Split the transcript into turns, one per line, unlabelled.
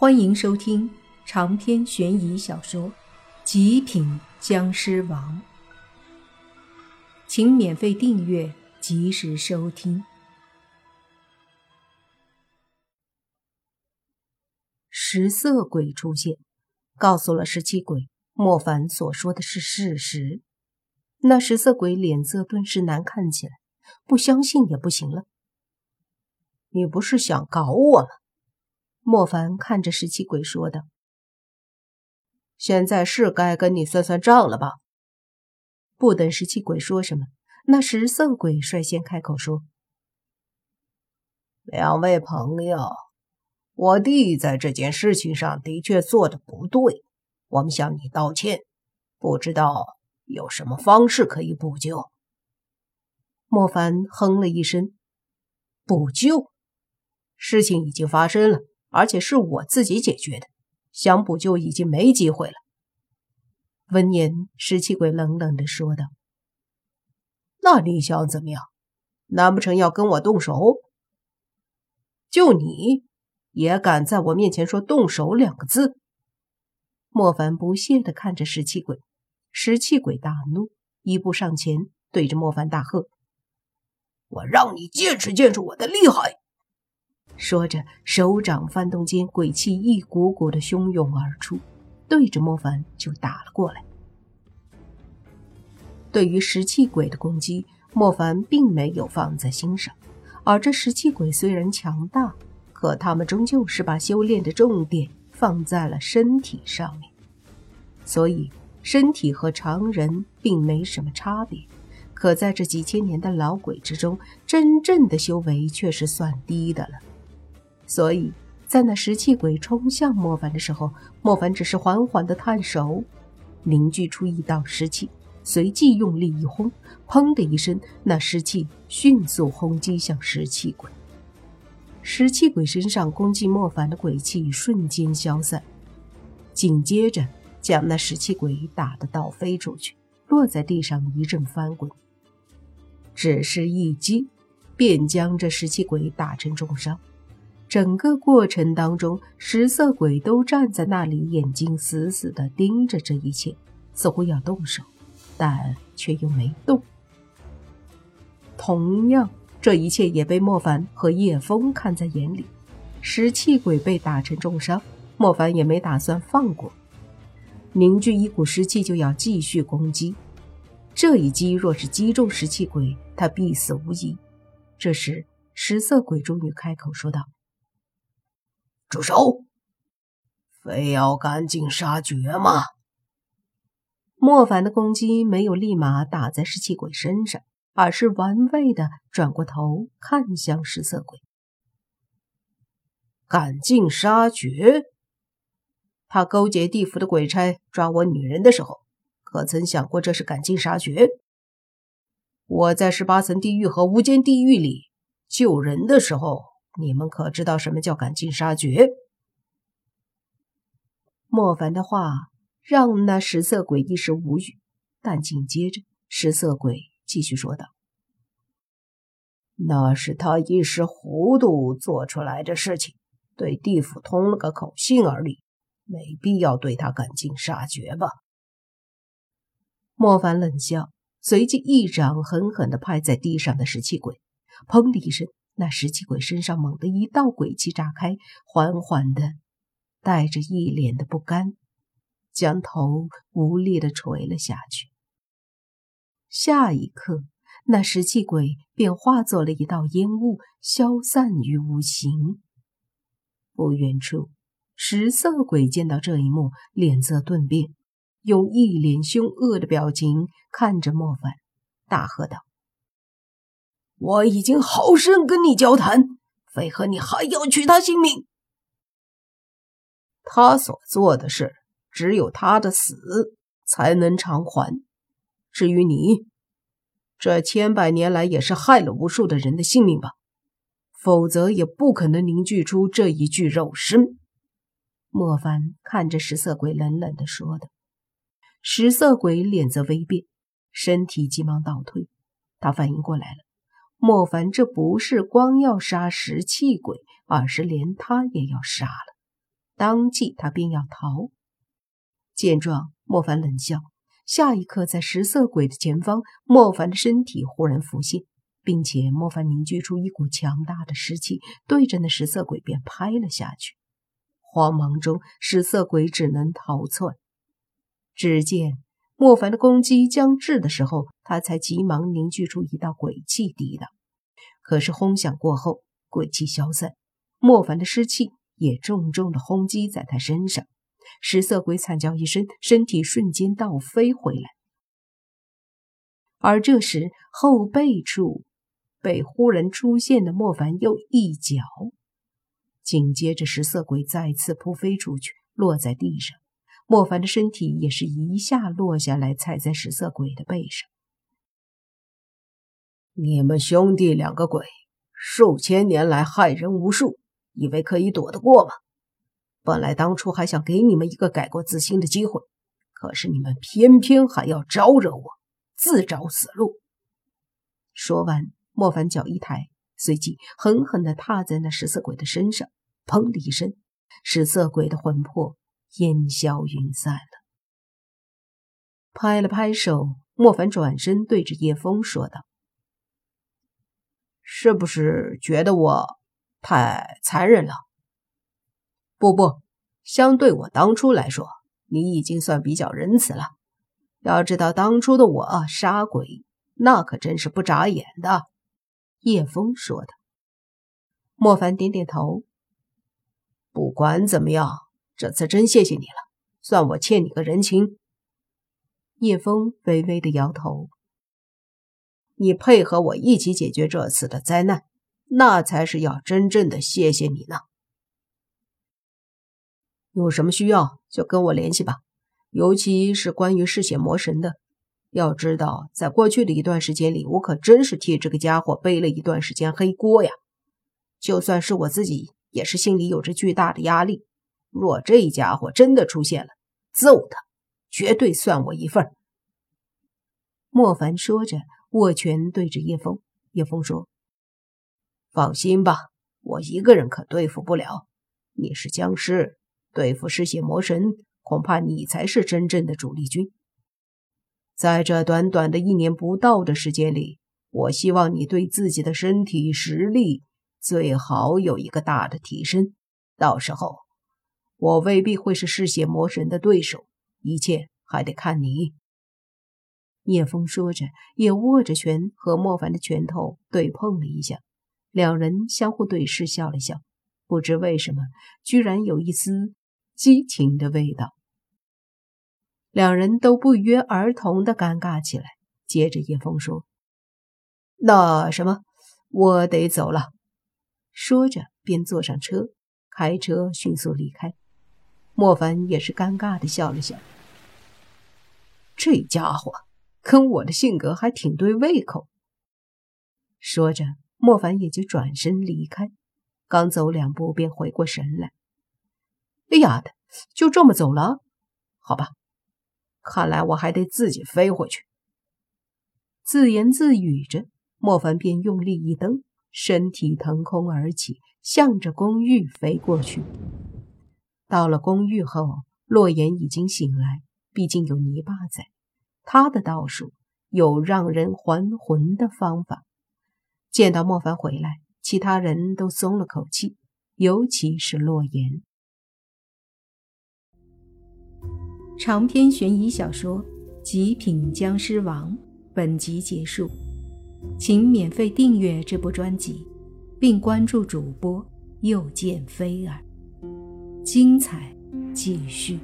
欢迎收听长篇悬疑小说《极品僵尸王》，请免费订阅，及时收听。食色鬼出现，告诉了十七鬼莫凡所说的是事实。那食色鬼脸色顿时难看起来，不相信也不行了。
你不是想搞我吗？
莫凡看着十七鬼说道：“
现在是该跟你算算账了吧？”
不等十七鬼说什么，那十色鬼率先开口说：“
两位朋友，我弟在这件事情上的确做的不对，我们向你道歉。不知道有什么方式可以补救？”
莫凡哼了一声：“
补救？事情已经发生了。”而且是我自己解决的，想补救已经没机会了。
闻言，石气鬼冷冷的说道：“
那你想怎么样？难不成要跟我动手？就你也敢在我面前说动手两个字？”
莫凡不屑的看着石气鬼，石气鬼大怒，一步上前，对着莫凡大喝：“
我让你见识见识我的厉害！”
说着，手掌翻动间，鬼气一股股的汹涌而出，对着莫凡就打了过来。对于石气鬼的攻击，莫凡并没有放在心上。而这石气鬼虽然强大，可他们终究是把修炼的重点放在了身体上面，所以身体和常人并没什么差别。可在这几千年的老鬼之中，真正的修为却是算低的了。所以在那石气鬼冲向莫凡的时候，莫凡只是缓缓的探手，凝聚出一道湿气，随即用力一轰，砰的一声，那湿气迅速轰击向石气鬼。石气鬼身上攻击莫凡的鬼气瞬间消散，紧接着将那石气鬼打得倒飞出去，落在地上一阵翻滚。只是一击，便将这石气鬼打成重伤。整个过程当中，食色鬼都站在那里，眼睛死死地盯着这一切，似乎要动手，但却又没动。同样，这一切也被莫凡和叶枫看在眼里。食气鬼被打成重伤，莫凡也没打算放过，凝聚一股湿气就要继续攻击。这一击若是击中食气鬼，他必死无疑。这时，食色鬼终于开口说道。
住手！非要赶尽杀绝吗？
莫凡的攻击没有立马打在尸气鬼身上，而是玩味的转过头看向食色鬼。
赶尽杀绝？他勾结地府的鬼差抓我女人的时候，可曾想过这是赶尽杀绝？我在十八层地狱和无间地狱里救人的时候。你们可知道什么叫赶尽杀绝？
莫凡的话让那食色鬼一时无语，但紧接着食色鬼继续说道：“
那是他一时糊涂做出来的事情，对地府通了个口信而已，没必要对他赶尽杀绝吧？”
莫凡冷笑，随即一掌狠狠地拍在地上的石器鬼，砰的一声。那石气鬼身上猛地一道鬼气炸开，缓缓的，带着一脸的不甘，将头无力的垂了下去。下一刻，那石气鬼便化作了一道烟雾，消散于无形。不远处，食色鬼见到这一幕，脸色顿变，用一脸凶恶的表情看着莫凡，大喝道。
我已经好生跟你交谈，为何你还要取他性命？他所做的事，只有他的死才能偿还。至于你，这千百年来也是害了无数的人的性命吧？否则也不可能凝聚出这一具肉身。
莫凡看着食色鬼，冷冷的说道。食色鬼脸色微变，身体急忙倒退，他反应过来了。莫凡这不是光要杀食气鬼，而是连他也要杀了。当即他便要逃。见状，莫凡冷笑。下一刻，在食色鬼的前方，莫凡的身体忽然浮现，并且莫凡凝聚出一股强大的湿气，对着那食色鬼便拍了下去。慌忙中，食色鬼只能逃窜。只见莫凡的攻击将至的时候，他才急忙凝聚出一道鬼气抵挡。可是轰响过后，鬼气消散，莫凡的湿气也重重的轰击在他身上。食色鬼惨叫一声，身体瞬间倒飞回来。而这时后背处被忽然出现的莫凡又一脚，紧接着食色鬼再次扑飞出去，落在地上。莫凡的身体也是一下落下来，踩在食色鬼的背上。
你们兄弟两个鬼，数千年来害人无数，以为可以躲得过吗？本来当初还想给你们一个改过自新的机会，可是你们偏偏还要招惹我，自找死路。
说完，莫凡脚一抬，随即狠狠地踏在那食色鬼的身上，砰的一声，食色鬼的魂魄烟消云散了。拍了拍手，莫凡转身对着叶枫说道：“
是不是觉得我太残忍了？”不不，相对我当初来说，你已经算比较仁慈了。要知道当初的我杀鬼，那可真是不眨眼的。”
叶枫说的。莫凡点点头。
不管怎么样，这次真谢谢你了，算我欠你个人情。
叶枫微微的摇头。
你配合我一起解决这次的灾难，那才是要真正的谢谢你呢。有什么需要就跟我联系吧，尤其是关于嗜血魔神的。要知道，在过去的一段时间里，我可真是替这个家伙背了一段时间黑锅呀。就算是我自己，也是心里有着巨大的压力。若这家伙真的出现了，揍他，绝对算我一份。
莫凡说着，握拳对着叶枫。叶枫说：“
放心吧，我一个人可对付不了。你是僵尸。”对付嗜血魔神，恐怕你才是真正的主力军。在这短短的一年不到的时间里，我希望你对自己的身体实力最好有一个大的提升。到时候，我未必会是嗜血魔神的对手，一切还得看你。
叶枫说着，也握着拳和莫凡的拳头对碰了一下，两人相互对视，笑了笑。不知为什么，居然有一丝。激情的味道，两人都不约而同的尴尬起来。接着叶枫说：“
那什么，我得走了。”
说着便坐上车，开车迅速离开。莫凡也是尴尬的笑了笑。
这家伙跟我的性格还挺对胃口。
说着，莫凡也就转身离开。刚走两步，便回过神来。
哎呀的，就这么走了？好吧，看来我还得自己飞回去。
自言自语着，莫凡便用力一蹬，身体腾空而起，向着公寓飞过去。到了公寓后，洛言已经醒来，毕竟有泥巴在，他的道术有让人还魂的方法。见到莫凡回来，其他人都松了口气，尤其是洛言。长篇悬疑小说《极品僵尸王》本集结束，请免费订阅这部专辑，并关注主播又见菲儿，精彩继续。